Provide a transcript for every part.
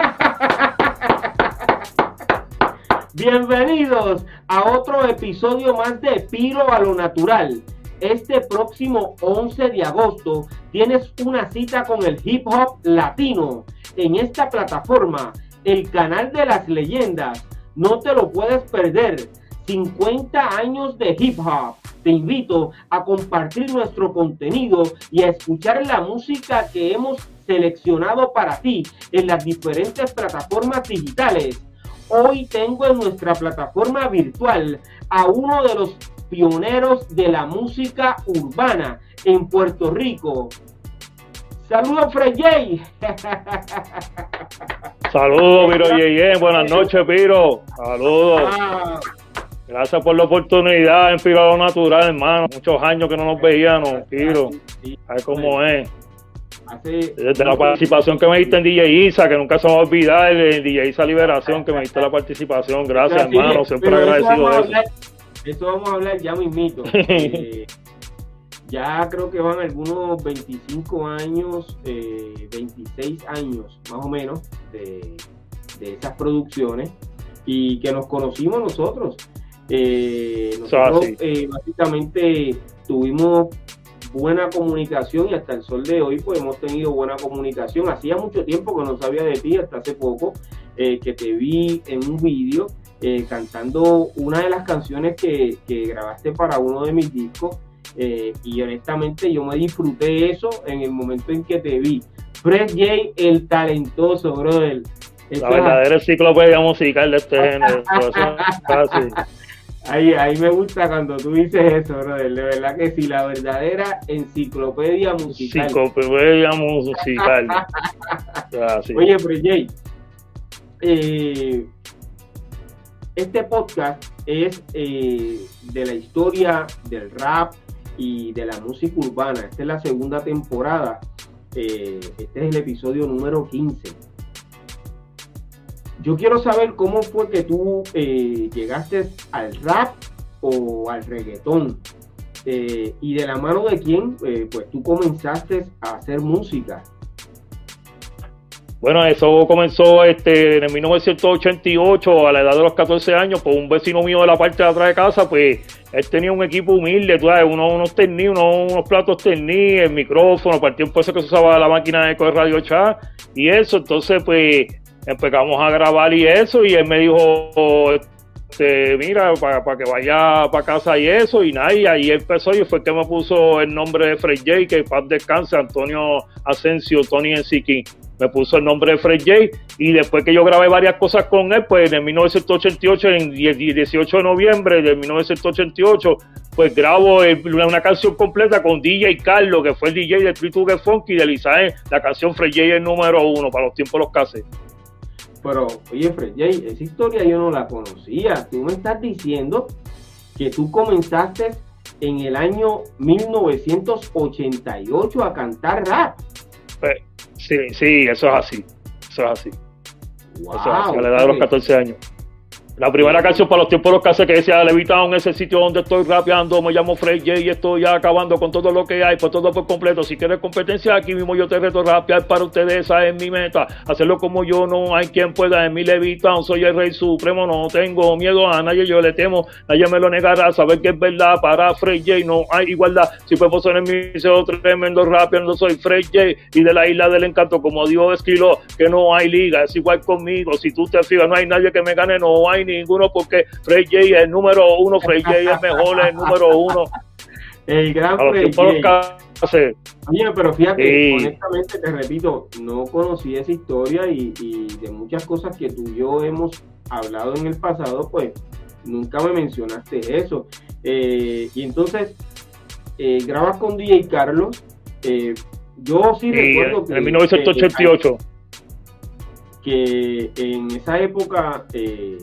Bienvenidos a otro episodio más de Piro a lo Natural. Este próximo 11 de agosto tienes una cita con el hip hop latino en esta plataforma, el canal de las leyendas. No te lo puedes perder. 50 años de hip hop. Te invito a compartir nuestro contenido y a escuchar la música que hemos seleccionado para ti en las diferentes plataformas digitales. Hoy tengo en nuestra plataforma virtual a uno de los pioneros de la música urbana en Puerto Rico. Saludos, Fred J. Saludos, Piro J. Buenas noches, Piro. Saludos. Ah. Gracias por la oportunidad en Piro Natural, hermano. Muchos años que no nos veíamos, Piro. A ver cómo es. Desde la participación que me diste en DJ Isa, que nunca se me va a olvidar, el DJ Isa Liberación, que me diste la participación. Gracias, hermano. Siempre agradecido de eso. Eso vamos a hablar ya mismito. eh, ya creo que van algunos 25 años, eh, 26 años más o menos de, de esas producciones y que nos conocimos nosotros. Eh, nosotros eh, básicamente tuvimos buena comunicación y hasta el sol de hoy pues hemos tenido buena comunicación. Hacía mucho tiempo que no sabía de ti, hasta hace poco eh, que te vi en un vídeo cantando una de las canciones que, que, grabaste para uno de mis discos y honestamente yo me disfruté eso en el momento en que te vi. Fred J, el talentoso, brother. La verdadera enciclopedia musical de este género. Ahí, ahí me gusta cuando tú dices eso, brother. De verdad que sí, la verdadera enciclopedia musical. Enciclopedia musical. Oye, Frey eh, este podcast es eh, de la historia del rap y de la música urbana. Esta es la segunda temporada. Eh, este es el episodio número 15 yo quiero saber cómo fue que tú eh, llegaste al rap o al reggaetón. Eh, y de la mano de quién, eh, pues tú comenzaste a hacer música. Bueno, eso comenzó este, en 1988, a la edad de los 14 años, por un vecino mío de la parte de atrás de casa, pues él tenía un equipo humilde, tú sabes, unos, unos unos, unos platos terní, el micrófono, para el tiempo ese que se usaba la máquina de radio chat y eso, entonces pues empezamos a grabar y eso, y él me dijo, este, mira, para, que vaya para casa y eso, y nada, y ahí empezó, y fue que me puso el nombre de Fred J, que paz descanse, Antonio Asensio, Tony Ensiki, me puso el nombre de Fred J, y después que yo grabé varias cosas con él, pues en 1988, en 18 de noviembre de 1988, pues grabo una canción completa con DJ Carlos, que fue el DJ de to Funky, de Lizae, la canción Fred J el número uno, para los tiempos los cases. Pero, oye, Fred Jay, esa historia yo no la conocía. Tú me estás diciendo que tú comenzaste en el año 1988 a cantar rap. Pues, sí, sí, eso es así. Eso es así. Wow, eso es así, a la edad de los 14 años. La primera canción para los tiempos de los casos que decía Levitown, ese sitio donde estoy rapeando, me llamo Fred J y estoy acabando con todo lo que hay, pues todo por completo. Si quieres competencia, aquí mismo yo te reto rapear para ustedes, esa es mi meta. Hacerlo como yo, no hay quien pueda. En mi Levitown soy el rey supremo, no tengo miedo a nadie, yo le temo, nadie me lo negará. Saber que es verdad, para Fred J no hay igualdad. Si puedo ser en mi otro tremendo rapeando, soy Fred J y de la isla del encanto, como Dios escribió, que no hay liga, es igual conmigo. Si tú te fijas, no hay nadie que me gane, no hay ninguno porque Frey J es el número uno, Frey J es mejor, es el número uno. El gran Frey J. Oye, pero fíjate, honestamente te repito, no conocí esa historia y, de muchas cosas que tú y yo hemos hablado en el pasado, pues nunca me mencionaste eso. Eh, y entonces, eh, grabas con DJ Carlos. Eh, yo sí, recuerdo que. En 1988. que en esa época eh,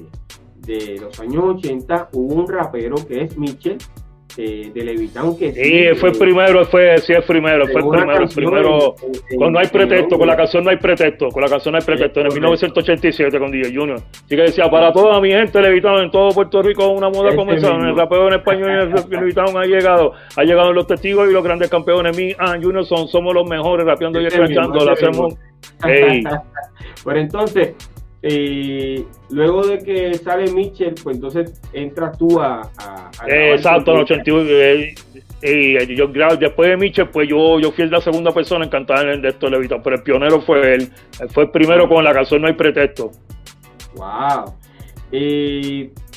de los años 80 hubo un rapero que es Mitchell eh, de Levitown que sí, fue el primero, fue, sí, el primero, fue el primero, el primero. con no hay pretexto, con la canción no hay pretexto, con la canción no hay pretexto, en el 1987 con DJ Junior. Así que decía, para toda mi gente, Levitown en todo Puerto Rico, una moda comenzada, en el rapeo en español y el Levitown ha llegado, ha llegado los testigos y los grandes campeones, mi and Junior son, somos los mejores rapeando y escrachando, lo hacemos. Pero entonces, eh, luego de que sale Mitchell, pues entonces entras tú a. Exacto, en 81. Eh, y yo, después de Mitchell, pues yo, yo fui la segunda persona en cantar en esto Levita, pero el pionero fue él. fue el primero con la canción No hay pretexto. ¡Wow!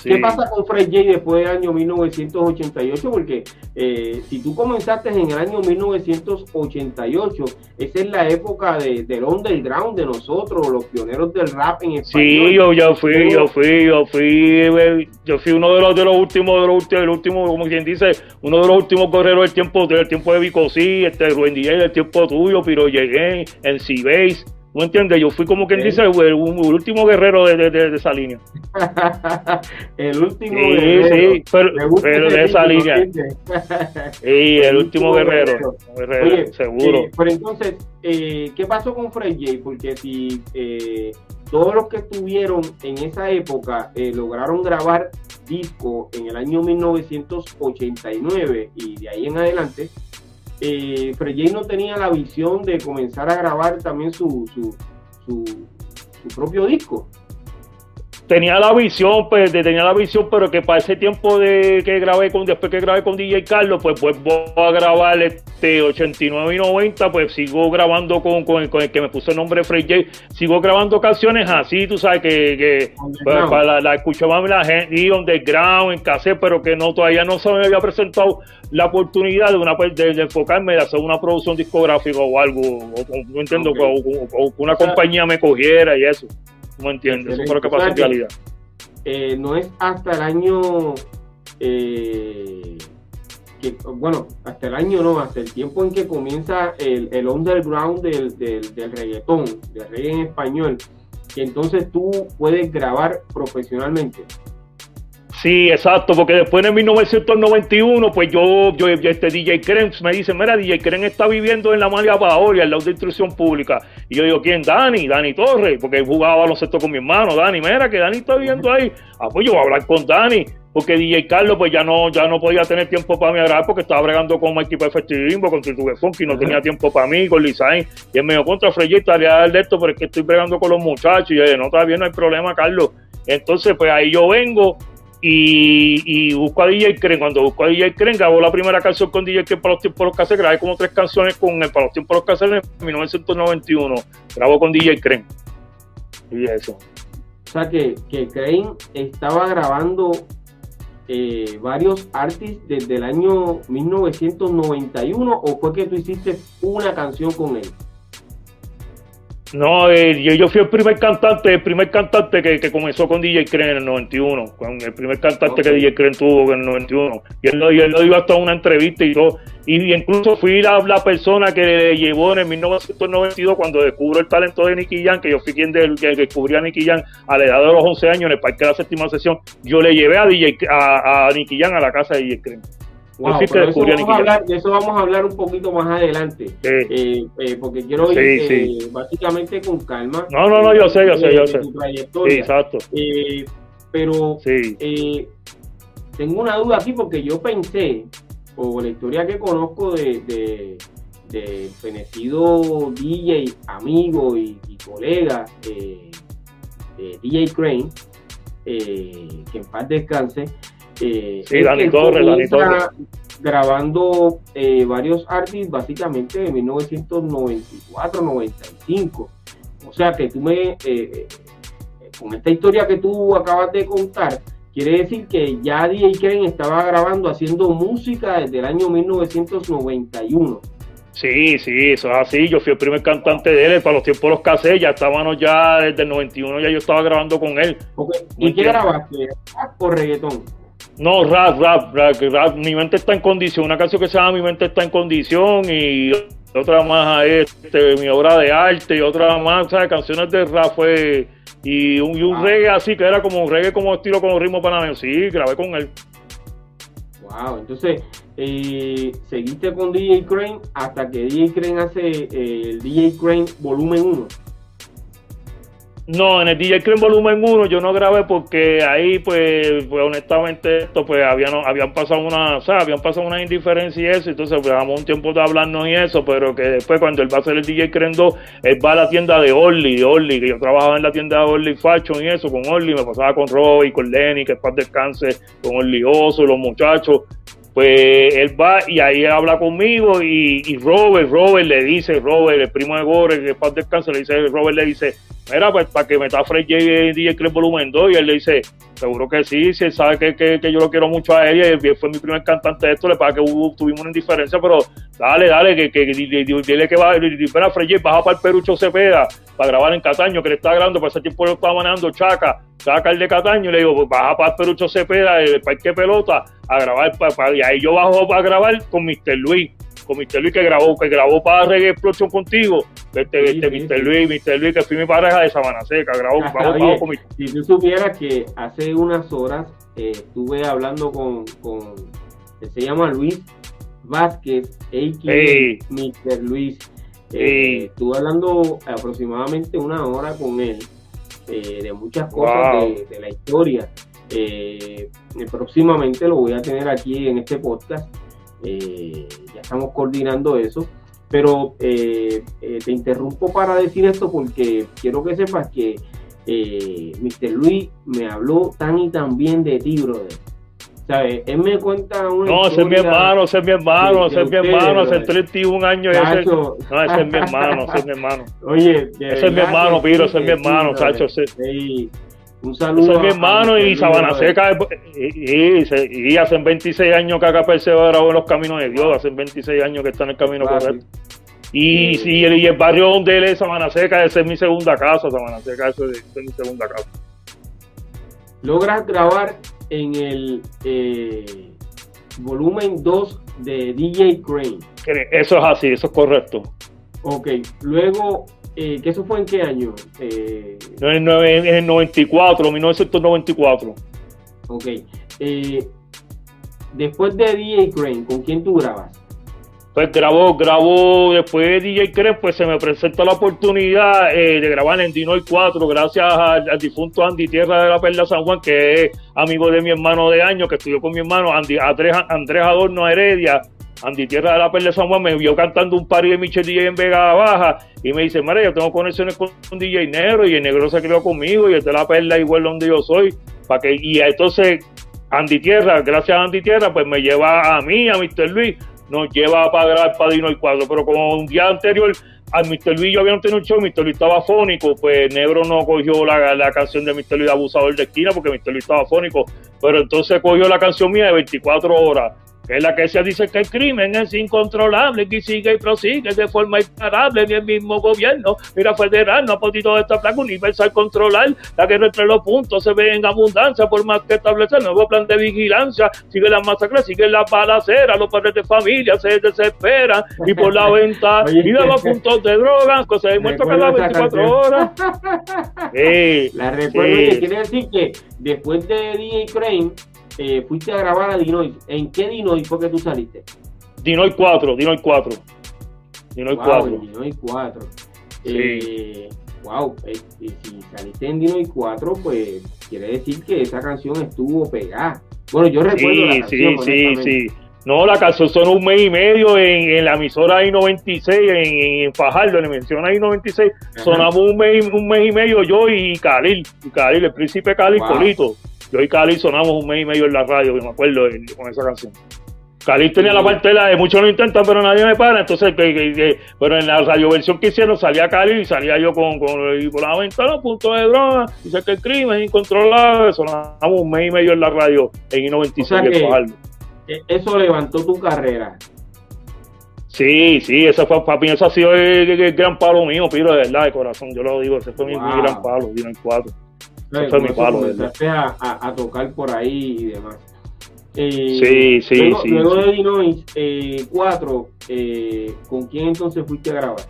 Eh, ¿Qué pasa con Fred J después del año 1988? Porque eh, si tú comenzaste en el año 1988, esa es la época de, del underground de nosotros, los pioneros del rap en español. Sí, yo, yo fui, yo fui, yo fui, yo fui uno de los de los últimos, de los últimos, último, como quien dice, uno de los últimos correros del tiempo, del tiempo de Vicosí, este Rubén DJ del tiempo tuyo, pero llegué en C-Base ¿No entiendes? Yo fui como quien dice el, último guerrero de, de, esa línea. el último guerrero. Sí, pero, de esa línea. sí, el, último, guerrero. seguro. Eh, pero entonces, eh, ¿qué pasó con Fred J? Porque si eh, todos los que estuvieron en esa época lograron grabar disco en el año 1989 y de ahí en adelante, eh, no tenía la visión de comenzar a grabar también su, su, su, propio disco. Tenía la visión, pues, tenía la visión, pero que para ese tiempo de que grabé con, después que grabé con DJ Carlos, pues, pues voy a grabar este 89 y 90, pues sigo grabando con, con, el, que me puso el nombre Fred J, sigo grabando canciones así, tú sabes, que, que pues, para la, la escuchaba la gente, y underground, en cassette, pero que no, todavía no se me había presentado la oportunidad de, una, de, enfocarme, de hacer una producción discográfica o algo, no entiendo, o, que una compañía me cogiera y eso, no entiendo, eso fue lo que pasó en realidad. Eh, no es hasta el año, eh, que, bueno, hasta el año no, hasta el tiempo en que comienza el, el underground del, del, del reggaetón, del reggae en español, que entonces tú puedes grabar profesionalmente. Sí, exacto, porque después en 1991, pues yo, yo, este DJ Kren me dice, mira, DJ Kren está viviendo en la María Paola, al lado de instrucción pública. Y yo digo, ¿quién? Dani, Dani Torres, porque jugaba baloncesto con mi hermano, Dani, mira, que Dani está viviendo ahí. Ah, pues yo voy a hablar con Dani, porque DJ Carlos, pues ya no, ya no podía tener tiempo para mí agradar porque estaba bregando con un equipo de festivismo, con Tortuga Funky, no tenía tiempo para mí, con Lizain. Y él me dijo, contra Freyita, estaría de esto, pero es que estoy bregando con los muchachos. Y yo dije, no, todavía no hay problema, Carlos. Entonces, pues ahí yo vengo y, busco a DJ Kren. Cuando busco a DJ Kren, grabó la primera canción con DJ Kren para los tiempos los caseros. Grabé como tres canciones con él para los tiempos los caseros en 1991. Grabó con DJ Kren. Y eso. O sea que, que estaba grabando eh, varios artistas desde el año 1991 o fue que tú hiciste una canción con él? No, eh, yo, fui el primer cantante, el primer cantante que, comenzó con DJ Kren en el 91, con el primer cantante que DJ Kren tuvo en el 91. Y él, lo, él lo dio hasta una entrevista y todo. Y, incluso fui la, persona que le llevó en el 1992 cuando descubro el talento de Nicky Jan, que yo fui quien, de, descubrí a Nicky Jan a la edad de los 11 años en el parque de la séptima sesión. Yo le llevé a, DJ, a, a Nicky Jan a la casa de DJ Kren de, eso vamos a hablar un poquito más adelante. Eh, eh, porque quiero ir eh, básicamente con calma. No, no, no, yo sé, yo sé, yo sé. exacto. pero tengo una duda aquí porque yo pensé, por la historia que conozco de, de, fenecido DJ, amigo y, colega, DJ Crane, que en paz descanse, eh, sí, Dani Torres, Dani Torres. Grabando eh, varios artistas básicamente de 1994, 95. O sea que tú me, eh, con esta historia que tú acabas de contar, quiere decir que ya DJ Karen estaba grabando, haciendo música desde el año 1991. Sí, sí, eso es así. Yo fui el primer cantante de él para los tiempos de los cassettes. Ya estábamos ya desde el 91, ya yo estaba grabando con él. ¿Y qué grabaste? ¿Por reggaetón? No, rap, rap, rap, Mi mente está en condición. Una canción que se llama Mi mente está en condición y otra más este, mi obra de arte, y otra más, ¿sabes? Canciones de rap fue, y un, y un reggae así, que era como un reggae como estilo con ritmo panameño, sí, grabé con él. Wow, entonces, eh, seguiste con DJ Crane hasta que DJ Crane hace eh, el DJ Crane volumen 1. No, en el DJ Crane Volumen 1 yo no grabé porque ahí, pues, pues honestamente, esto, pues, habían, habían pasado una, o sea, habían pasado una indiferencia y eso, entonces, pues, un tiempo de hablarnos y eso, pero que después, cuando él va a hacer el DJ Crane 2, él va a la tienda de Orly, de Orly, que yo trabajaba en la tienda de Orly Fashion y eso, con Orly, me pasaba con Roy, con Lenny, que es para descanse, con Orly Oso, los muchachos, pues él va y ahí habla conmigo y, Robert, Robert le dice, Robert, el primo de Gore, que es para descanse, le dice, Robert le dice, mira, pues para que me está DJ, Club Volumen 2, y él le dice, seguro que sí, si él sabe que, que, que, yo lo quiero mucho a él, y él fue mi primer cantante de esto, le pasa que tuvimos una indiferencia, pero dale, dale, que, que dile que va, mira, Fred baja para el Perucho Cepeda, para grabar en Cataño, que le está grabando, para ese tiempo lo estaba manejando Chaca, Chaca el de Cataño, y le digo, pues baja para el Perucho Cepeda, el Parque Pelota, a grabar, para, y ahí yo bajo para grabar con Mr. Luis con Mr. Luis que grabó, que grabó para Reggae Explosion contigo, este, sí, este, sí, Mr. Luis, Mr. Luis, que fui mi pareja de Sabana Seca, grabó, grabó, grabó con mi... Si tú supieras que hace unas horas eh, estuve hablando con, con, se llama Luis Vázquez, a.k.a. Hey. Mr. Luis. Eh, Hey. Estuve hablando aproximadamente una hora con él eh, de muchas cosas Wow. de, de la historia. Eh, próximamente lo voy a tener aquí en este podcast. Eh, ya estamos coordinando eso. Pero eh, eh, te interrumpo para decir esto porque quiero que sepas que eh, Mr. Luis me habló tan y tan bien de ti, brother. ¿Sabes? Él me cuenta una No, ese es mi hermano, ese es mi hermano, ese es mi hermano, hace brother. 31 años. Ese, no, ese es mi hermano, ese es mi hermano. Oye, Ese es mi hermano, Piro, ese es mi hermano, ese- Sí. Un saludo. Es mi hermano y Sabana. Seca. Y, y, se- y hace 26 años que acá persevera en los caminos de Dios. Hace 26 años que está en el camino Claro. correcto. Y, sí, y, el, y el barrio donde él es Sabana Seca, ese es mi segunda casa. Sabana Seca, ese es, mi segunda casa. Logras grabar en el eh, volumen 2 de DJ Crane. Eso es así, eso es correcto. Ok, luego, eh, ¿que eso fue en qué año? Eh, En el, en el 94, 1994. ok, eh, después de DJ Crane, ¿con quién tú grabas? Pues grabó, grabó, después de DJ Creme, pues se me presenta la oportunidad eh, de grabar en Dinoy 4, gracias al, al difunto Andy Tierra de la Perla San Juan, que es amigo de mi hermano de años, que estudió con mi hermano, Andy, Andrés, Andrés Adorno Heredia, Andy Tierra de la Perla San Juan, me vio cantando un par de Michel DJ en Vega Baja, y me dice, mira, yo tengo conexiones con un DJ negro, y el negro se crió conmigo, y el de la Perla igual donde yo soy, para que, y entonces Andy Tierra, gracias a Andy Tierra, pues me lleva a mí, a Mr. Luis, nos lleva para grabar para Dino y Cuadro, pero como un día anterior a Mr. Luis yo había tenido un show, Mr. Luis estaba fónico, pues Negro no cogió la, la canción de Mr. Luis Abusador de Esquina porque Mr. Luis estaba fónico, pero entonces cogió la canción mía de 24 horas, que es la que se dice que el crimen es incontrolable, que sigue y prosigue de forma imparable, ni el mismo gobierno, mira federal, no ha podido esta plaga universal controlar, la guerra entre los puntos se ve en abundancia, por más que establecer nuevo plan de vigilancia, sigue las masacres, sigue la balacera, los padres de familia se desesperan, y por la venta, Oye, y daba puntos de drogas, cosas de muerto cada Recuerdo esa 24 horas. Sí, La recuerdo sí. que quiere decir que después de DJ Crane, eh, fuiste a grabar a Dinoy. ¿En qué Dinoy fue que tú saliste? Dinoy 4, Dinoy 4. Dinoy Wow, 4. en Dinoy 4. Sí. Eh, wow, eh, eh, si saliste en Dinoy 4, pues quiere decir que esa canción estuvo pegada. Bueno, yo recuerdo la Sí, canción, sí, sí, sí. No, la canción sonó un mes y medio en, en la emisora I-96, en, en Fajardo, la emisora I-96. Ajá. Sonamos un mes, y- un mes y medio yo y Khalil, y Khalil, el príncipe Khalil Wow. Polito. Yo y Khalil sonamos un mes y medio en la radio, que me acuerdo eh, con esa canción. Khalil tenía la parte de de muchos lo intentan, pero nadie me para. Entonces, que, que- que- pero en la radioversión que hicieron salía Khalil y salía yo con, con y por la ventana, punto de droga. Dice que el crimen es incontrolable. Sonamos un mes y medio en la radio en I-96 O sea que-. Eh, Eso levantó tu carrera. Sí, sí, ese fue mí, ese ha sido el, el- el gran palo mío, Piro, de verdad, de corazón, yo lo digo, ese fue mi, gran palo, Dino en cuatro. Fue mi eso palo, comenzaste a, a- a tocar por ahí y demás. Eh, Sí, sí, luego, sí, Luego sí. de Dinoy 4, eh, ¿con quién entonces fuiste a grabar?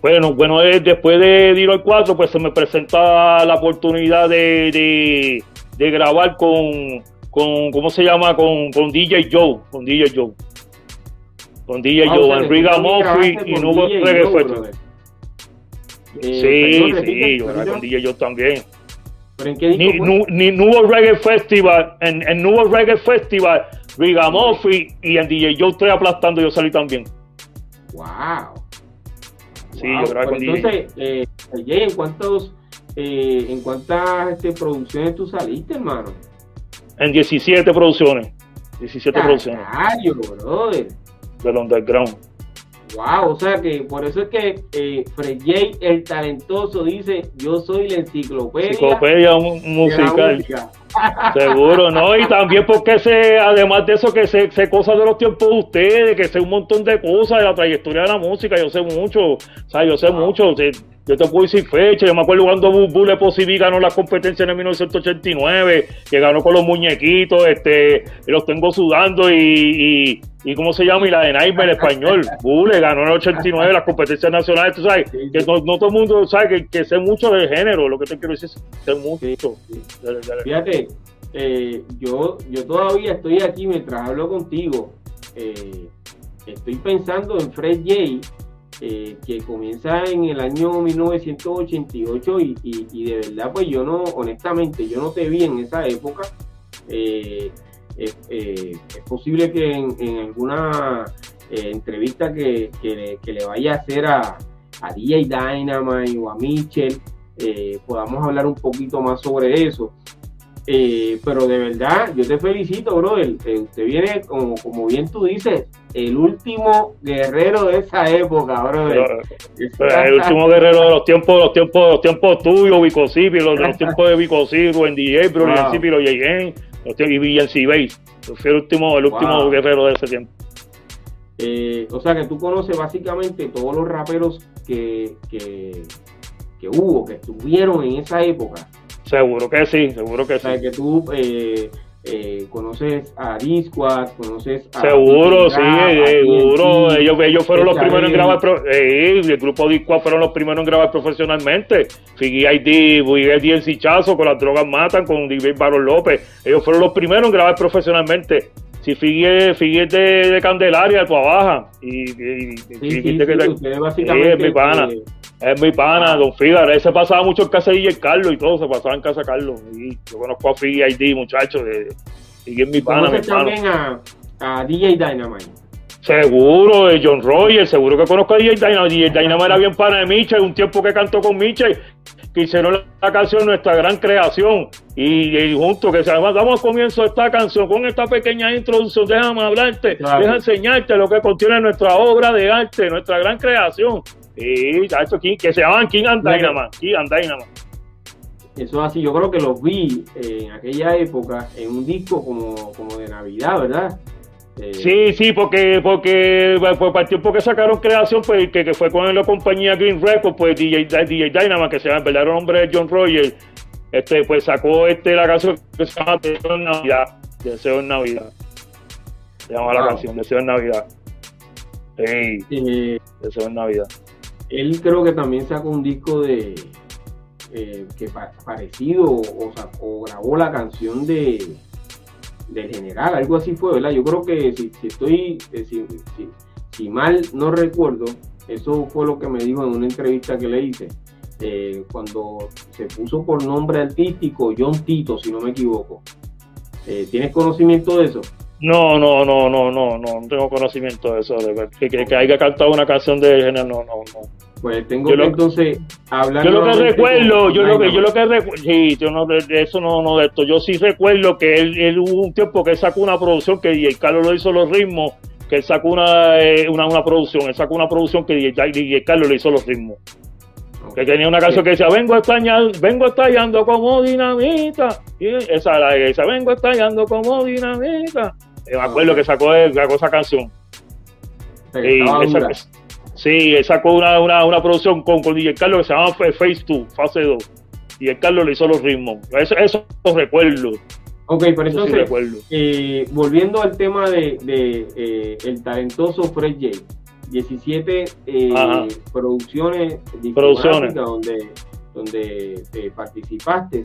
Bueno, bueno, eh, después de Diro al 4, pues se me presenta la oportunidad de, de, grabar con, con, ¿cómo se llama? Con, con DJ Joe, con DJ Joe. Con DJ ah, Joe, Enrique Murphy y Nubo Reggae Festival. sí, sí, yo con DJ Joe también. ¿Pero en qué ni, nu, ni Nubo Reggae Festival, en, en Nubo Reggae Festival, Riga Murphy y en DJ Joe estoy aplastando, yo salí también. Wow. Sí, yo grabé con entonces, eh, ¿en cuántos, eh, en cuántas este, producciones tú saliste, hermano? En 17 producciones. 17 producciones. brother. Del underground. Wow, o sea que por eso es que eh, Fred J, el talentoso, dice: Yo soy la enciclopedia, enciclopedia musical. Seguro, ¿no? Y también porque se, además de eso, que sé, sé cosas de los tiempos de ustedes, que sé un montón de cosas de la trayectoria de la música, yo sé mucho, o sea, yo sé mucho. Yo te puedo decir fecha, yo me acuerdo cuando Bull Posibi ganó la competencia en el 1989, que ganó con los muñequitos, este, los tengo sudando y, y, ¿cómo se llama? Y la de Nightmare español, Bull ganó en el 89 las competencias nacionales, tú sabes, que no, todo el mundo sabe que, que, sé mucho del género, lo que te quiero decir es sé mucho. Fíjate, eh, yo, yo todavía estoy aquí mientras hablo contigo, eh, estoy pensando en Fred J eh, que comienza en el año 1988 y, de verdad pues yo no, honestamente, yo no te vi en esa época. Es posible que en, alguna entrevista que, le vaya a hacer a, a DJ Dynamite o a Mitchell, podamos hablar un poquito más sobre eso. Eh, pero de verdad, yo te felicito, bro. Eh, usted viene, como, como bien tú dices, el último guerrero de esa época, bro. el último guerrero de los tiempos, los tiempos, los tiempos tuyos, Vicosipi, los, los tiempos de Vicosipi, en DJ, bro, wow. y los Yeyen, y Base. Yo fui el último, el último guerrero de ese tiempo. Eh, o sea que tú conoces básicamente todos los raperos que, que, que hubo, que estuvieron en esa época. Seguro que sí, seguro que sí. que tú eh, eh, conoces a Disquad, conoces a. Seguro, sí, seguro. Ellos, ellos fueron los primeros en grabar. Eh, el grupo Disquad fueron los primeros en grabar profesionalmente. Figui ID, el Chazo, con las drogas matan, con David Barón López. Ellos fueron los primeros en grabar profesionalmente. Si Figui es de, Candelaria, de Baja. Y, y, sí, sí, que básicamente, es mi pana. Es mi pana, don Fígaro. Ese pasaba mucho en casa de DJ Carlos y todo, se pasaba en casa de Carlos. Y yo conozco a Figi ID, muchachos. De, y es mi pana, mi también a, a, DJ Dynamite? Seguro, de John Roger, seguro que conozco a DJ Dynamite. DJ Dynamite era bien pana de Michel, un tiempo que cantó con Michel, que hicieron la canción Nuestra Gran Creación. Y, junto que se damos comienzo esta canción con esta pequeña introducción. Déjame hablarte, déjame enseñarte lo que contiene nuestra obra de arte, nuestra gran creación. Sí, King, que se llaman King and Dynamite. King and Dynamite. Eso así, yo creo que los vi en aquella época en un disco como, como de Navidad, ¿verdad? Eh, sí, sí, porque porque pues, para el tiempo que sacaron creación, pues que, que fue con la compañía Green Records, pues DJ, DJ Dynamite, que se llama el verdadero nombre de John Rogers, este, pues sacó este la canción que se llama Deseo en Navidad. Deseo en Navidad. Se llama la canción, Deseo en Navidad. Sí, eh, Deseo en Navidad él creo que también sacó un disco de eh, que parecido o, grabó la canción de del general, algo así fue, ¿verdad? Yo creo que si, estoy, eh, si, mal no recuerdo, eso fue lo que me dijo en una entrevista que le hice, eh, cuando se puso por nombre artístico John Tito, si no me equivoco. ¿Tienes conocimiento de eso? No, no, no, no, no, no, no tengo conocimiento de eso, de que, que, que haya cantado una canción de género, no, no, no. Pues tengo que entonces hablar. Yo lo que recuerdo, yo lo que, yo lo que recuerdo, sí, yo no, de eso no, no de esto, yo sí recuerdo que él, hubo un tiempo que él sacó una producción que DJ Carlos lo hizo los ritmos, que él sacó una, eh, una, una producción, él sacó una producción que DJ, Carlos le hizo los ritmos. Que tenía una canción que decía, vengo estallando, vengo estallando como dinamita. Y esa la esa, vengo estallando como dinamita. me acuerdo que sacó, sacó esa canción. Y esa, Sí, él sacó una, una, una producción con, con DJ Carlos que se llama Face 2, fase 2. Y el Carlos le hizo los ritmos. Eso, eso lo recuerdo. Ok, pero entonces, eh, volviendo al tema de, eh, el talentoso Fred J. 17 eh, producciones producciones donde, donde participaste.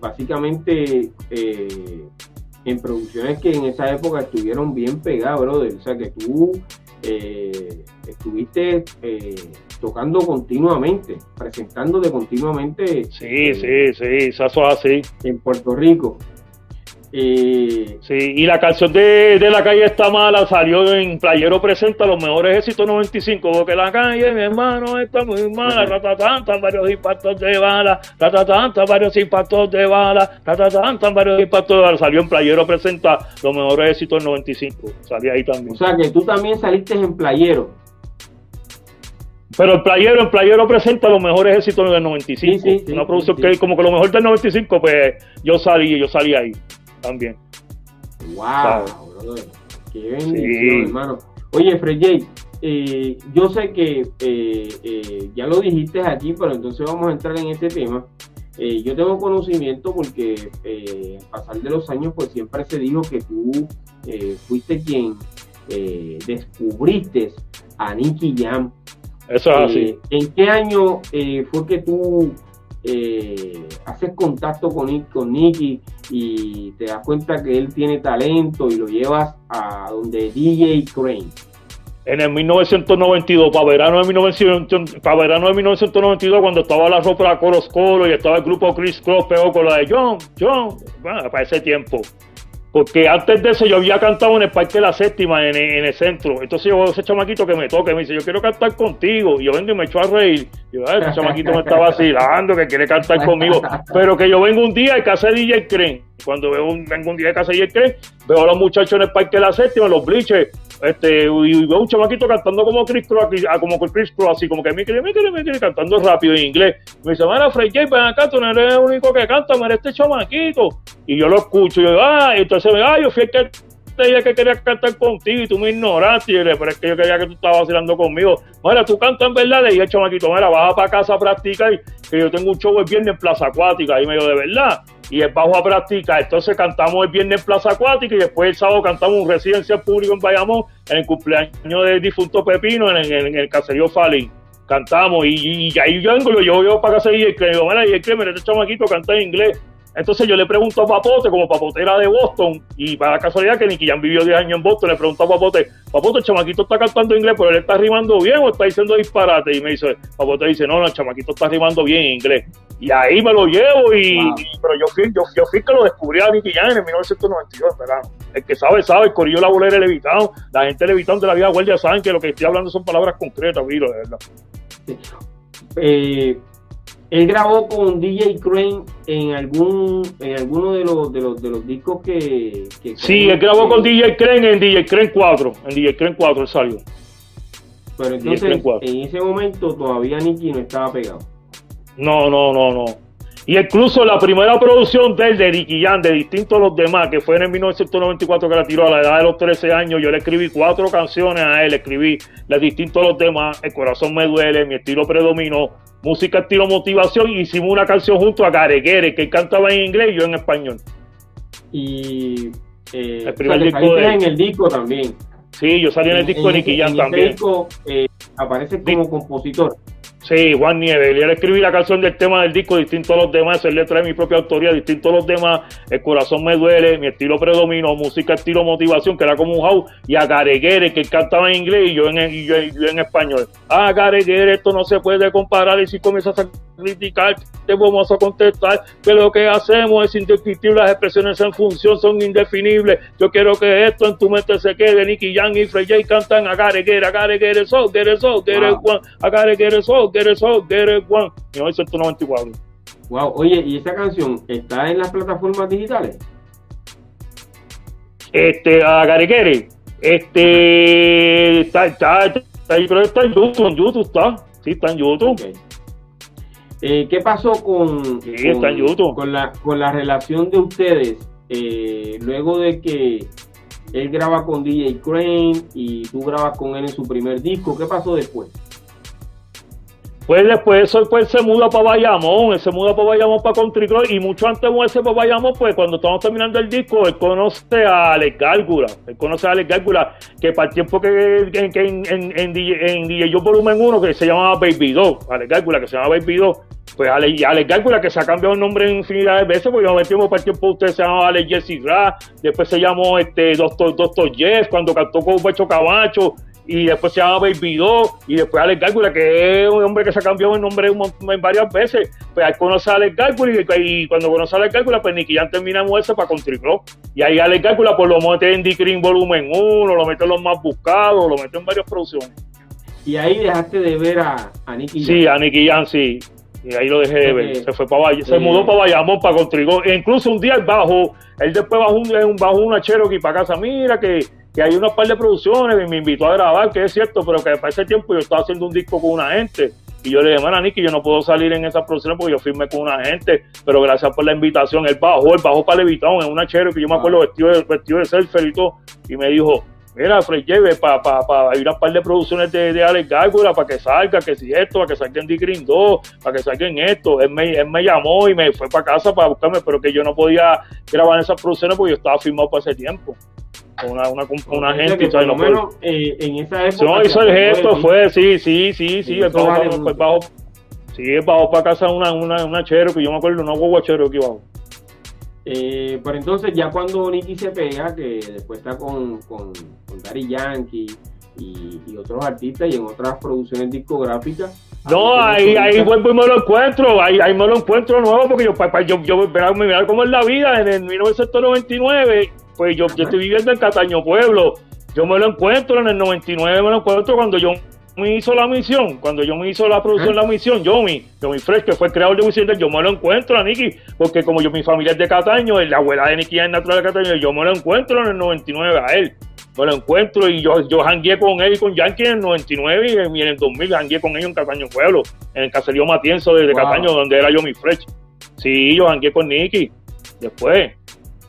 básicamente en producciones que en esa época estuvieron bien pegadas, brother. O sea que tú estuviste tocando continuamente, presentándote continuamente. Sí, sí, sí, eso es así. En Puerto Rico. Sí, y la canción de, la calle está mala salió en Playero Presenta los mejores éxitos 95, porque la calle, mi hermano, está muy mala, ratatán, varios impactos de bala, ratatán, varios impactos de bala, ratatán, varios impactos de bala, salió en Playero Presenta los mejores éxitos 95, salí ahí también. O sea que tú también saliste en Playero. Pero el playero, el playero presenta los mejores éxitos del 95. Sí, sí, una producción que como que lo mejor del 95, pues yo salí, yo salí ahí también. Wow. Qué bendición, hermano. Oye, Fred J, eh, yo sé que eh, eh, ya lo dijiste aquí, pero entonces vamos a entrar en este tema. yo tengo conocimiento porque al pasar de los años, pues siempre se dijo que tú fuiste quien descubriste a Nicky Jam eso es así. ¿En qué año fue que tú eh, haces contacto con, con Nicky y te das cuenta que él tiene talento y lo llevas a donde DJ Crane? En el 1992, para verano de, 1900, para verano de 1992, cuando estaba la ropa de Coros Coro y estaba el grupo Chris Cross pegó con la de John, John, bueno, para ese tiempo. Porque antes de eso yo había cantado en el Parque de la Séptima, en, el centro. Entonces yo ese chamaquito que me toque, me dice, yo quiero cantar contigo. Y yo vengo y me echo a reír. Y yo, ese chamaquito me está vacilando, que quiere cantar conmigo. Pero que yo vengo un día y hace DJ Crane. Cuando veo un, vengo un día y que hace DJ Crane, veo a los muchachos en el Parque de la Séptima, los bliches, este, y veo un chamaquito cantando como Chris Cross, ah, como Chris Cross, así como que me quiere, me quiere, me quiere, cantando rápido en inglés. Me dice, mira, Fred J, ven acá, tú no eres el único que canta, mira este chamaquito. Y yo lo escucho, y yo, ah, y entonces ah, yo fui el que te dije que quería cantar contigo y tú me ignoraste, y yo pero es que yo quería que tú estabas vacilando conmigo. Mira, tú cantas en verdad, le dije, chamaquito, mira, baja para casa a practicar, que yo tengo un show el viernes en Plaza Acuática, y me dijo, de verdad y es bajo a practicar. Entonces cantamos el viernes en Plaza Acuática y después el sábado cantamos un residencia público en Bayamón en el cumpleaños del difunto Pepino en, el caserío Falín. Cantamos y, ahí yo vengo, lo llevo yo para casa y el que digo, y el me este chamaquito canta en inglés. Entonces yo le pregunto a Papote, como Papote era de Boston, y para la casualidad que Nicky Jan vivió 10 años en Boston, le pregunto a Papote, Papote, el chamaquito está cantando inglés, pero él está rimando bien o está diciendo disparate. Y me dice, Papote dice, no, no, el chamaquito está rimando bien en inglés. Y ahí me lo llevo, y, pero yo fui, yo, yo fui que lo descubrí a Nicky Jan en 1992, ¿verdad? El que sabe, sabe, el corillo la bolera levitado, la gente levitado de la vida guardia saben que lo que estoy hablando son palabras concretas, Vilo, de verdad. Eh, él grabó con DJ Crane en algún en alguno de los de los de los discos que, sí él grabó con DJ Crane en DJ Crane 4 en DJ Crane 4 él salió. Pero entonces en ese momento todavía Nicky no estaba pegado. No no no no. Y incluso la primera producción de él, de Nicky Jan, de distintos a los demás, que fue en el 1994 que la tiró a la edad de los 13 años, yo le escribí cuatro canciones a él, escribí las distintos a los demás, El corazón me duele, mi estilo predominó, música estilo motivación, hicimos una canción junto a Gareguere, que él cantaba en inglés y yo en español. Y eh, el primer disco en el disco también. Sí, yo salí en, el disco de Nicky Jan también. disco eh, aparece como compositor. Sí, Juan Nieves. Él escribí la canción del tema del disco distinto a los demás. Él le trae mi propia autoría distinto a los demás. El corazón me duele, mi estilo predominó, música estilo motivación, que era como un house. Y a Gareguere, que él cantaba en inglés y yo en, yo, en español. A Gareguere, esto no se puede comparar. Y si comienzas a criticar, te vamos a contestar que lo que hacemos es indescriptible. Las expresiones en función son indefinibles. Yo quiero que esto en tu mente se quede. Nicky Young y Frey J cantan a Gareguere, a Gareguere, so, it, so, Gareguere, so, get it, so, get it, one. 1994. Wow, oye, ¿y esa canción está en las plataformas digitales? Este, a Gareguere, este, está, está, está, que está en YouTube, en YouTube está, sí, está en YouTube. Eh, ¿Qué pasó con, con, la, con la relación de ustedes eh, luego de que él graba con DJ Crane y tú grabas con él en su primer disco? ¿Qué pasó después? Pues después eso pues se muda para Bayamón, se muda para Bayamón para Country y mucho antes de moverse para Bayamón, pues cuando estamos terminando el disco, él conoce a Alex Gárgula, él conoce a Alex Gárgula, que para el tiempo que, que, que en, en, DJ, Yo Volumen 1, que se llamaba Baby Dog, Alex Gárgula, que se llamaba Baby Dog, pues Alex, Alex Gárgula, que se ha cambiado el nombre infinidad de veces, porque yo me tiempo para el tiempo usted se llamaba Alex Jesse Ra, después se llamó este Doctor, Doctor Jeff, cuando cantó con Becho Cabacho, y después se llama Baby 2, y después Alex Gárgula, que es un hombre que se ha cambiado el nombre en varias veces, pues ahí conoce a Alex Gárgula, y, cuando conoce a Alex Gárgula, pues Nicky Jan termina moverse para Country Club, y ahí Alex Gárgula pues lo mete en Dick Green Volumen 1, lo mete en los más buscados, lo mete en varias producciones. Y ahí dejaste de ver a, a Nicky. Sí, a Nicky Jan, sí. Y ahí lo dejé de ver. Se fue para se mudó para Bayamón, para Club. E incluso un día él bajó, él después bajó un, bajó una Cherokee para casa. Mira que que hay unos par de producciones y me invitó a grabar, que es cierto, pero que para ese tiempo yo estaba haciendo un disco con una gente. Y yo le dije, a Nicky, yo no puedo salir en esa producción porque yo firmé con una gente, pero gracias por la invitación. Él bajó, él bajó para Levitón en una chero que yo me acuerdo vestido de, vestido de surfer y todo. Y me dijo, mira, Fred lleve para pa, pa, ir a un par de producciones de, de Alex Gárgula para que salga, que si esto, para que salga en The Green 2, para que salga en esto. Él me, él me llamó y me fue para casa para buscarme, pero que yo no podía grabar esas producciones porque yo estaba firmado para ese tiempo una, una, una gente. y lo menos eh, en esa época. No, hizo el gesto, fue, sí, sí, sí, sí. El bajo, pues, bajo, sí, bajo para casa una, una, una que yo me acuerdo, una guagua Cherokee bajo. Eh, pero entonces ya cuando Nicky se pega, que después está con, con, con Daddy Yankee y, y, otros artistas y en otras producciones discográficas. No, ahí, ahí vuelvo y me lo encuentro, ahí, ahí me lo encuentro nuevo porque yo, yo, yo, mirar cómo es la vida en el 1999 pues yo, yo estoy viviendo en Cataño Pueblo. Yo me lo encuentro en el 99, me lo encuentro cuando yo me hizo la misión, cuando yo me hizo la producción de la misión, Yomi, Yomi Fresh, que fue el creador de Wisin yo me lo encuentro a Nicky, porque como yo, mi familia es de Cataño, la abuela de Nicky es natural de Cataño, yo me lo encuentro en el 99 a él, me lo encuentro y yo, yo jangué con él y con Yankee en el 99 y en, el 2000 jangué con ellos en Cataño Pueblo, en el caserío Matienzo de, Cataño, donde era Yomi Fresh. Sí, yo jangué con Nicky, después.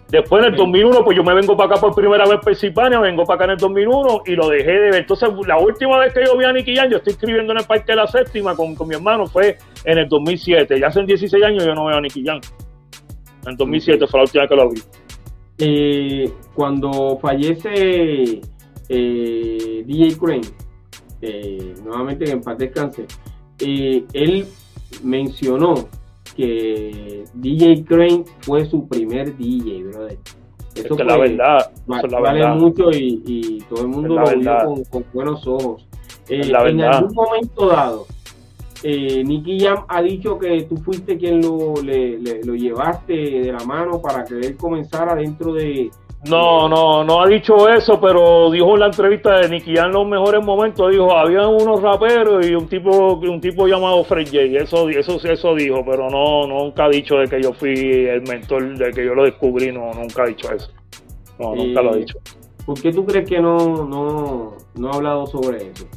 Después en el 2001, pues yo me vengo para acá por primera vez Pensilvania, vengo para acá en el 2001 y lo dejé de ver. Entonces, la última vez que yo vi a Nicky Jan, yo estoy escribiendo en el Parque de la Séptima con, mi hermano, fue en el 2007. Ya hace 16 años yo no veo a Nicky Jan. En el 2007 fue la última vez que lo vi. Eh, cuando fallece eh, DJ Crane, eh, nuevamente en paz descanse, él mencionó que DJ Crane fue su primer DJ, brother. Eso es la verdad. vale mucho y, todo el mundo lo vio con, buenos ojos. Eh, en algún momento dado, eh, Nicky Jam ha dicho que tú fuiste quien lo, lo llevaste de la mano para que él comenzara dentro de, no, no, no ha dicho eso, pero dijo en la entrevista de Nicky en los mejores momentos, dijo, había unos raperos y un tipo, un tipo llamado Fred J, eso, eso, eso dijo, pero no, nunca ha dicho de que yo fui el mentor, de que yo lo descubrí, no, nunca ha dicho eso. No, nunca lo ha dicho. ¿Por qué tú crees que no, no, no ha hablado sobre eso?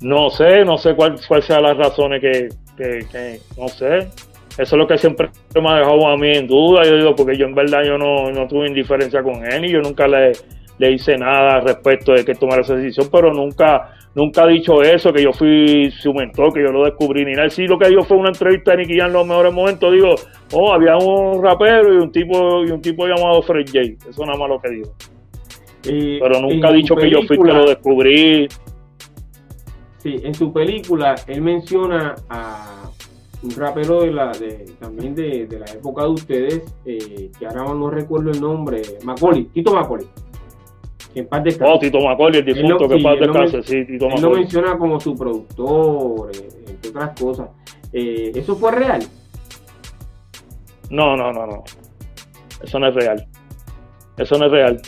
No sé, no sé cuál, cuál sean las razones que, que, que, no sé. Eso es lo que siempre me ha dejado a mí en duda. Yo digo, porque yo en verdad yo no, no tuve indiferencia con él y yo nunca le, le hice nada respecto de que tomara esa decisión, pero nunca nunca ha dicho eso, que yo fui su mentor, que yo lo descubrí ni nada. Sí, lo que dijo fue una entrevista de Nicky Jan en los mejores momentos. Digo, oh, había un rapero y un tipo y un tipo llamado Fred J. Eso nada más lo que dijo. pero nunca ha dicho que yo fui que lo descubrí. Sí, en su película él menciona a un rapero de la, de, también de, de, la época de ustedes, eh, que ahora no recuerdo el nombre, Macaulay, Tito Macaulay. Que en paz descanse. Oh, Tito Macaulay, el difunto, que en paz descanse, sí, Tito Él lo menciona como su productor, eh, entre otras cosas. Eh, ¿Eso fue real? No, no, no, no. Eso no es real. Eso no es real.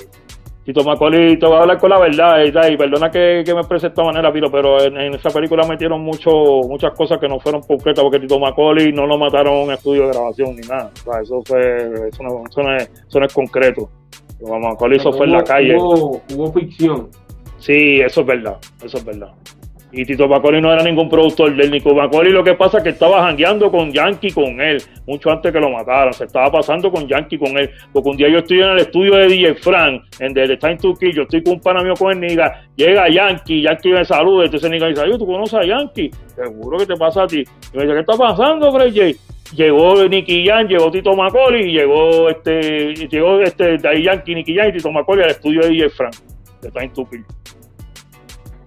Tito Macaulay, te voy a hablar con la verdad, y, perdona que, me exprese de esta manera, Piro, pero en, esa película metieron mucho, muchas cosas que no fueron concretas, porque Tito Macaulay no lo mataron en un estudio de grabación ni nada. O sea, eso, fue, eso, no, eso, no es, eso no es concreto. Tito Macaulay eso fue en la calle. Hubo, hubo ficción. Sí, eso es verdad, eso es verdad. Y Tito Macaulay no era ningún productor del Nico Macaulay. Lo que pasa es que estaba jangueando con Yankee con él, mucho antes que lo mataran. Se estaba pasando con Yankee con él. Porque un día yo estoy en el estudio de DJ Frank, en The Time to Kill, yo estoy con un pana mío con el Niga. Llega Yankee, Yankee me saluda. Entonces Niga dice, ¿tú conoces a Yankee? Seguro que te pasa a ti. Y me dice, ¿qué está pasando, Grey J? Llegó Nicky Yan, llegó Tito Macaulay llegó este, llegó este, de Yankee, Nicky Yan y Tito Macaulay al estudio de DJ Frank, The Time to Kill.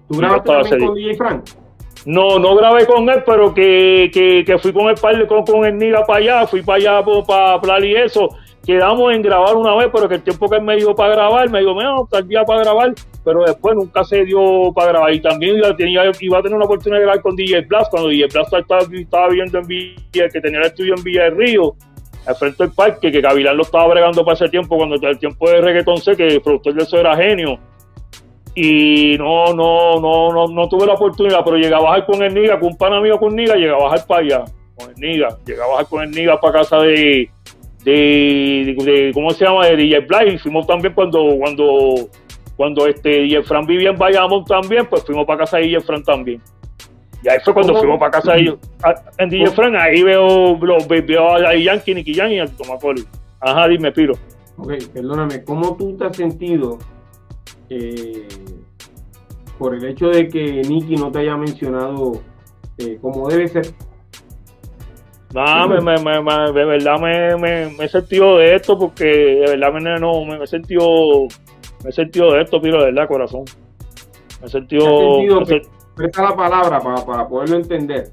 ¿Tú grabaste con DJ Frank? No, no grabé con él, pero que, que, que fui con el padre, con, con el Niga para allá, fui para allá para, para y eso. Quedamos en grabar una vez, pero que el tiempo que él me dio para grabar, me dijo, no, tal día para grabar, pero después nunca se dio para grabar. Y también iba, tenía, iba a tener una oportunidad de grabar con DJ Blast, cuando DJ Blast estaba, estaba viviendo en Villa, que tenía el estudio en Villa del Río, al frente del parque, que Gavilán lo estaba bregando para ese tiempo, cuando el tiempo de reggaetón sé que el productor de eso era genio y no, no, no, no, no tuve la oportunidad, pero llegué a bajar con el Niga, con un pan amigo con Niga, llegué a bajar para allá, con el Niga, llegué a bajar con el Niga para casa de, de, ¿cómo se llama? De DJ Black, y fuimos también cuando, cuando, cuando este DJ Fran vivía en Bayamón también, pues fuimos para casa de DJ Fran también. Y ahí fue cuando fuimos para casa de ellos. En DJ Fran, ahí veo, veo a Yankee, Nicky Yan y a Tomacoli. Ajá, dime, Piro. Ok, perdóname, ¿cómo tú te has sentido eh, por el hecho de que Nicky no te haya mencionado eh, como debe ser. No, me, me, me, de verdad me, he sentido de esto porque de verdad me, no, me, he sentido me he sentido de esto, Piro, de verdad, corazón. Me he sentido... presta la palabra para, para poderlo entender.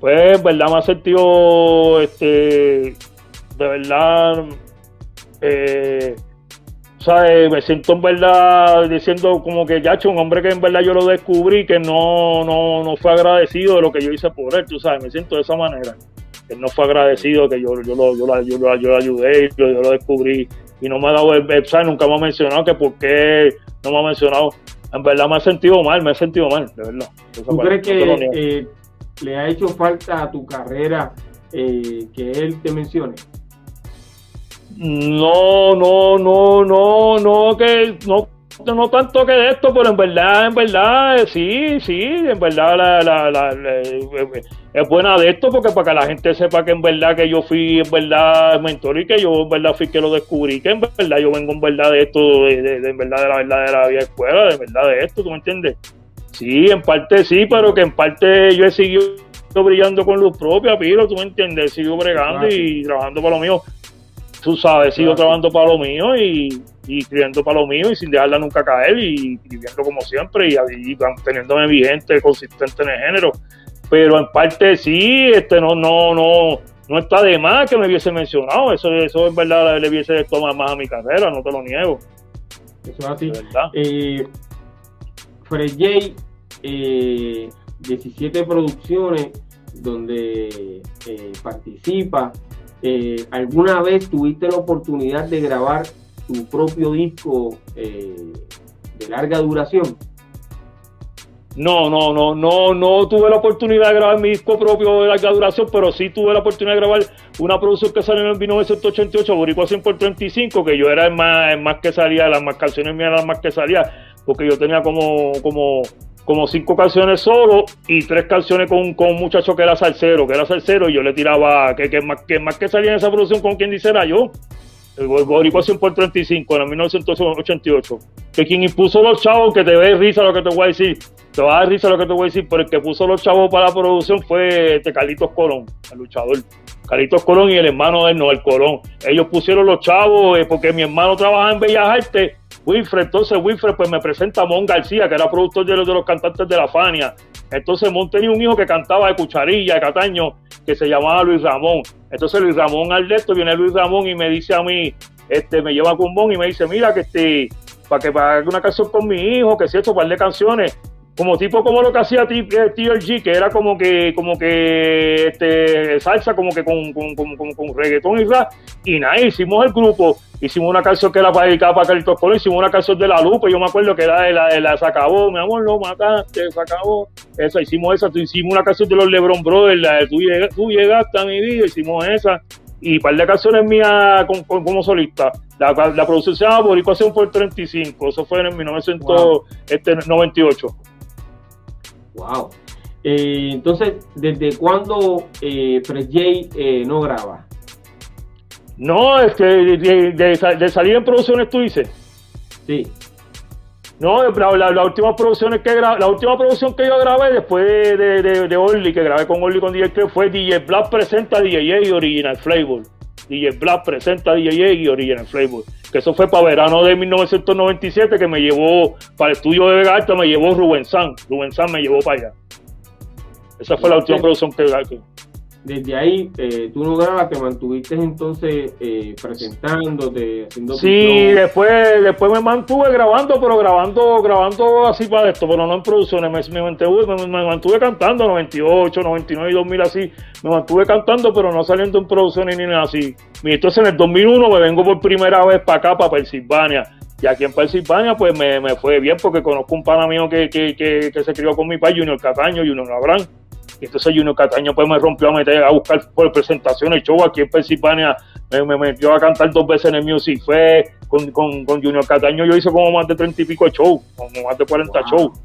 Pues, verdad, me ha sentido, este, de verdad, eh, eh, me siento en verdad diciendo como que ya un hombre que en verdad yo lo descubrí, que no, no, no fue agradecido de lo que yo hice por él, tú sabes, me siento de esa manera. Que no fue agradecido, que yo, yo, lo, yo, lo, yo, lo, yo lo ayudé, yo, yo, lo descubrí y no me ha dado el website, nunca me ha mencionado que por qué no me ha mencionado. En verdad me he sentido mal, me he sentido mal, de verdad. ¿Tú crees que eh, le ha hecho falta a tu carrera eh, que él te mencione? No, no, no, no, no, que no, no tanto que de esto, pero en verdad, en verdad, sí, sí, en verdad la, la, la, es buena de esto porque para que la gente sepa que en verdad que yo fui en verdad mentor y que yo en verdad fui que lo descubrí, que en verdad yo vengo en verdad de esto, de, de, en verdad de la verdadera vieja escuela, de verdad de esto, ¿tú me entiendes? Sí, en parte sí, pero que en parte yo he seguido brillando con luz propia, Piro, tú me entiendes, sigo bregando y trabajando para lo mío tú sabes, sigo trabajando para lo mío y, y escribiendo para lo mío y sin dejarla nunca caer y escribiendo como siempre y, y manteniéndome vigente, consistente en el género. Pero en parte sí, este no, no, no, no está de más que me hubiese mencionado. Eso, eso en verdad le hubiese tomado más a mi carrera, no te lo niego. Eso es así. Eh, Fred J, eh, 17 producciones donde eh, participa eh, ¿alguna vez tuviste la oportunidad de grabar tu propio disco eh, de larga duración? No, no, no, no, no tuve la oportunidad de grabar mi disco propio de larga duración, pero sí tuve la oportunidad de grabar una producción que salió en 1988, Boricua 100 por 35, que yo era el más, el más que salía, las más canciones mías eran las más que salía, porque yo tenía como, como como cinco canciones solo y tres canciones con, con un muchacho que era salsero, que era salsero, y yo le tiraba, que, que, más, que más que salía en esa producción con quien dice era yo. El Boricua 100 por 35 en 1988. Que quien impuso los chavos, que te ve risa lo que te voy a decir, te va a dar risa lo que te voy a decir, pero el que puso los chavos para la producción fue este Carlitos Colón, el luchador. Carlitos Colón y el hermano de él, no, el Colón. Ellos pusieron los chavos eh, porque mi hermano trabajaba en Bellas Artes Wilfred, entonces Wilfred pues me presenta a Mon García, que era productor de los, de los cantantes de la Fania. Entonces Mon tenía un hijo que cantaba de cucharilla, de Cataño, que se llamaba Luis Ramón. Entonces Luis Ramón al de esto viene Luis Ramón y me dice a mí, este, me lleva con Mon y me dice, mira que este, para que para una canción con mi hijo, que si esto, par de canciones como tipo como lo que hacía TLG, eh, que era como que como que este salsa como que con, con, con, con reggaetón y rap y nada, hicimos el grupo hicimos una canción que era para dedicar para Carlitos Colón, hicimos una canción de la Lupe, yo me acuerdo que era de la, de la Se acabó, mi amor, lo mataste, se acabó, esa, hicimos esa, hicimos una canción de los Lebron Brothers, la de tú, llegaste a mi vida, hicimos esa, y un par de canciones mías como solista. La, la, producción se llama Boricuación por 35, eso fue en 1998. Wow. Eh, entonces, ¿desde cuándo eh, J eh, no graba? No, es que de, salir en producciones tú dices. Sí. No, la, la, última producción que la última producción que yo grabé después de, de, de Orly, que grabé con Orly con DJ Club, fue DJ Black presenta DJ y Original Flavor. DJ Black presenta DJ y Original Flavor. Que eso fue para verano de 1997 que me llevó para el estudio de Vega me llevó Rubén San. Rubén San me llevó para allá. Esa fue la última producción que, que, desde ahí eh, tú no grabas, te mantuviste entonces eh, presentándote, haciendo Sí, después, después me mantuve grabando, pero grabando, grabando así para esto, pero no en producciones, me, mantuve, me, mantuve cantando 98, 99 y 2000 así, me mantuve cantando, pero no saliendo en producciones ni nada así. Y entonces en el 2001 me vengo por primera vez para acá, para Pensilvania. Y aquí en Pensilvania, pues me, fue bien porque conozco un pana mío que, que, que, se crió con mi padre, Junior Cataño, Junior Abraham y entonces Junior Cataño pues me rompió a meter a buscar por presentaciones, show aquí en Pensilvania, me, metió a cantar dos veces en el Music Fest, con, con, con Junior Cataño. Yo hice como más de treinta y pico de shows, como más de 40 shows.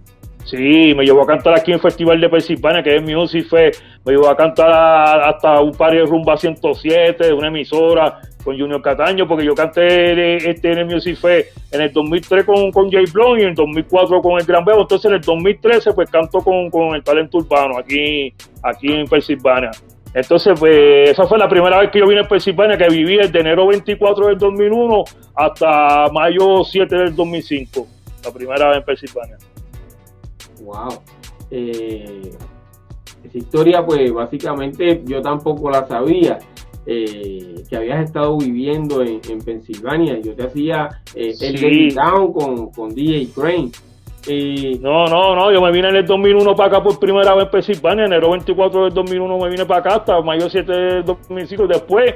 Sí, me llevó a cantar aquí en el Festival de Pensilvania, que es Music Fest, me llevó a cantar hasta un par de Rumba 107, de una emisora, con Junior Cataño, porque yo canté este en el Music Fest en el 2003 con, con Jay Blon y en el 2004 con el Gran Bebo. Entonces en el 2013 pues canto con, con el talento urbano aquí, aquí en Pensilvania. Entonces, pues, esa fue la primera vez que yo vine a Pensilvania, que viví desde enero 24 del 2001 hasta mayo 7 del 2005. La primera vez en Pensilvania. Wow. Eh, esa historia, pues, básicamente yo tampoco la sabía. Eh, que habías estado viviendo en, en Pensilvania. Yo te hacía eh, el Down con, con DJ Crane. Eh, no, no, no, yo me vine en el 2001 para acá por primera vez en Pensilvania, enero 24 del 2001 me vine para acá hasta mayo 7 del 2005, después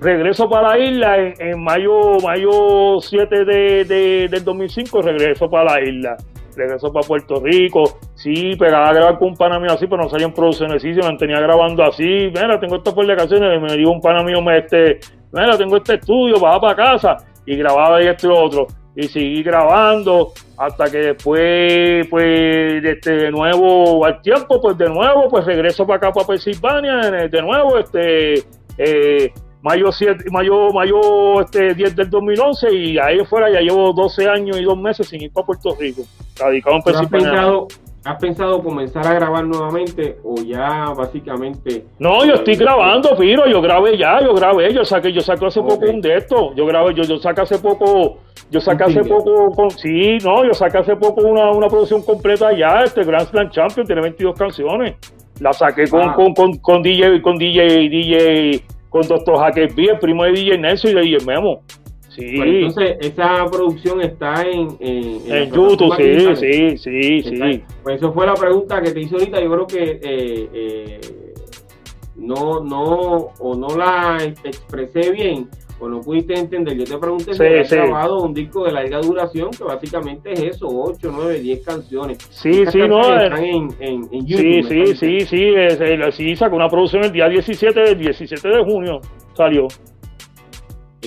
regreso para la isla en, mayo mayo 7 de, de, del 2005, regreso para la isla regreso para Puerto Rico, sí, pegaba a grabar con un pana mío así, pero no salía en producciones, sí, se mantenía grabando así, mira, tengo estas publicaciones, me dijo un pana mío, me este, mira, tengo este estudio, va para casa, y grababa y esto y lo otro, y seguí grabando, hasta que después, pues, este, de nuevo, al tiempo, pues, de nuevo, pues, regreso para acá, para Pensilvania, de nuevo, este, eh, mayo 7, mayo, mayo este 10 del 2011 y ahí fuera ya llevo 12 años y dos meses sin ir para Puerto Rico, radicado en Pensilvania. ¿Has pensado, ¿Has pensado comenzar a grabar nuevamente o ya básicamente? No, yo estoy grabando, Firo, yo grabé ya, yo grabé, yo saqué, yo saqué hace poco un de estos, yo grabé, yo, yo saqué hace poco, yo saqué hace poco, con, sí, no, yo saqué hace poco una, una producción completa ya, este Grand Slam Champion, tiene 22 canciones, la saqué con, ah. con, con, con DJ, con DJ, DJ con Doctor Hacker B, el primo de DJ Nelson y de DJ Memo. Sí. Entonces, esa producción está en, en, YouTube, sí, sí, sí, sí. Pues eso fue la pregunta que te hice ahorita. Yo creo que eh, eh, no, no, o no la expresé bien, o no pudiste entender. Yo te pregunté si has grabado un disco de larga duración, que básicamente es eso, 8, 9, 10 canciones. Sí, sí, no. Eh, están en, en, en, YouTube. Sí, sí, sí, sí, sí, sí, sacó una producción el día 17, el 17 de junio salió.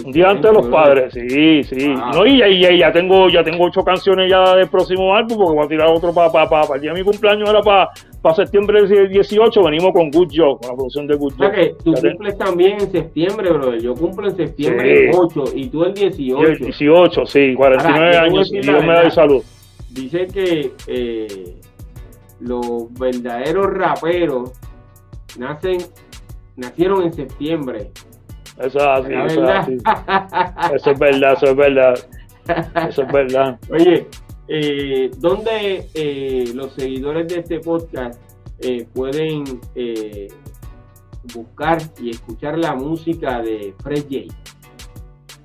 Un día antes de los padres, sí, sí. No, y, y, ya tengo ya tengo ocho canciones ya del próximo álbum, porque voy a tirar otro para pa, pa, el día de mi cumpleaños, era para pa septiembre 18, venimos con Good Job, con la producción de Good Job. O sea que tú cumples también en septiembre, brother. Yo cumplo en septiembre 8 y tú el 18. el 18, sí, 49 años, y Dios me da salud. Dice que eh, los verdaderos raperos nacen nacieron en septiembre eso es así, eso es así. Eso es verdad, eso es verdad. Eso es verdad. Oye, eh, ¿dónde eh, los seguidores de este podcast eh, pueden eh, buscar y escuchar la música de Fred J?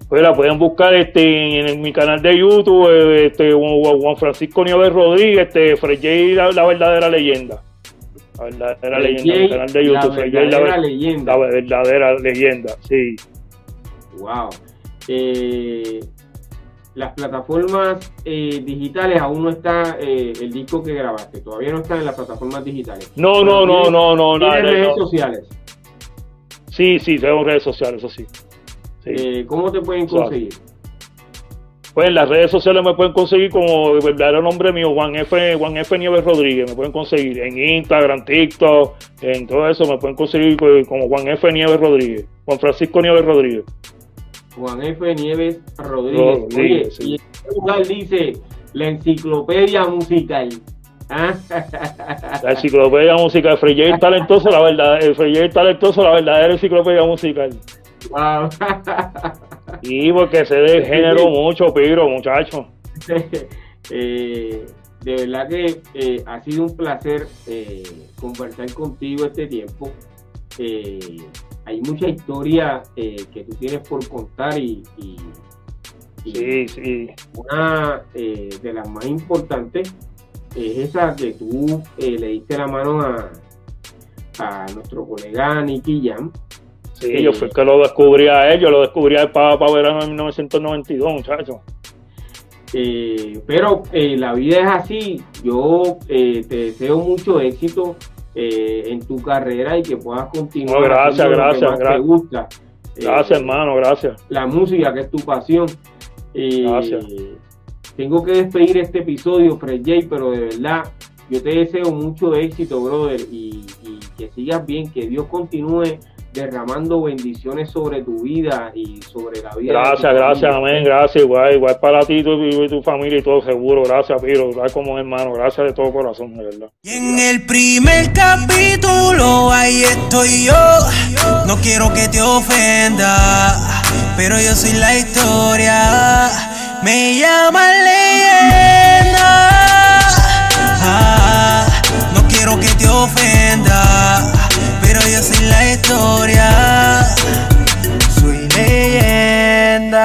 Pues la pueden buscar este, en, mi canal de YouTube, este, Juan Francisco Nieves Rodríguez, este, Fred J, la verdadera leyenda. La verdadera leyenda, el canal de YouTube. La verdadera leyenda. La verdadera leyenda, sí. Wow. Eh, las plataformas eh, digitales aún no está eh, el disco que grabaste, todavía no está en las plataformas digitales. No, no, no, no, no, no. ¿Tienes redes sociales? Sí, sí, tengo redes sociales, eso sí. ¿Cómo te pueden conseguir? Pues en las redes sociales me pueden conseguir como el verdadero nombre mío, Juan F. Juan F. Nieves Rodríguez. Me pueden conseguir en Instagram, TikTok, en todo eso me pueden conseguir como Juan F. Nieves Rodríguez. Juan Francisco Nieves Rodríguez. Juan F. Nieves Rodríguez. Oye, y el lugar dice la enciclopedia musical. ¿Ah? La enciclopedia musical, Freyer talentoso, la verdad, el talentoso, la verdadera enciclopedia musical. Wow. Y porque se de género mucho, Piro, muchacho. Eh, de verdad que eh, ha sido un placer eh, conversar contigo este tiempo. hay mucha historia que tú tienes por contar y, sí, sí. una de las más importantes es esa que tú le diste la mano a, a nuestro colega Nicky Jam Sí, yo fui el que lo descubrí a él, yo lo descubrí a él para, verano en 1992, muchachos. Eh, pero eh, la vida es así. Yo eh, te deseo mucho éxito en tu carrera y que puedas continuar. No, gracias, gracias, gracias. Te gusta. Gracias, hermano, gracias. La música, que es tu pasión. gracias. Tengo que despedir este episodio, Fred J, pero de verdad, yo te deseo mucho éxito, brother, y que sigas bien, que Dios continúe derramando bendiciones sobre tu vida y sobre la vida. Gracias, gracias, amén, gracias, igual, igual para ti tu, y tu familia y todo, seguro, gracias, Piro, gracias como hermano, gracias de todo corazón, de verdad. Y en el primer capítulo, ahí estoy yo, no quiero que te ofenda, pero yo soy la historia, me llaman leyenda, ah, no quiero que te ofenda en la historia. Soy leyenda.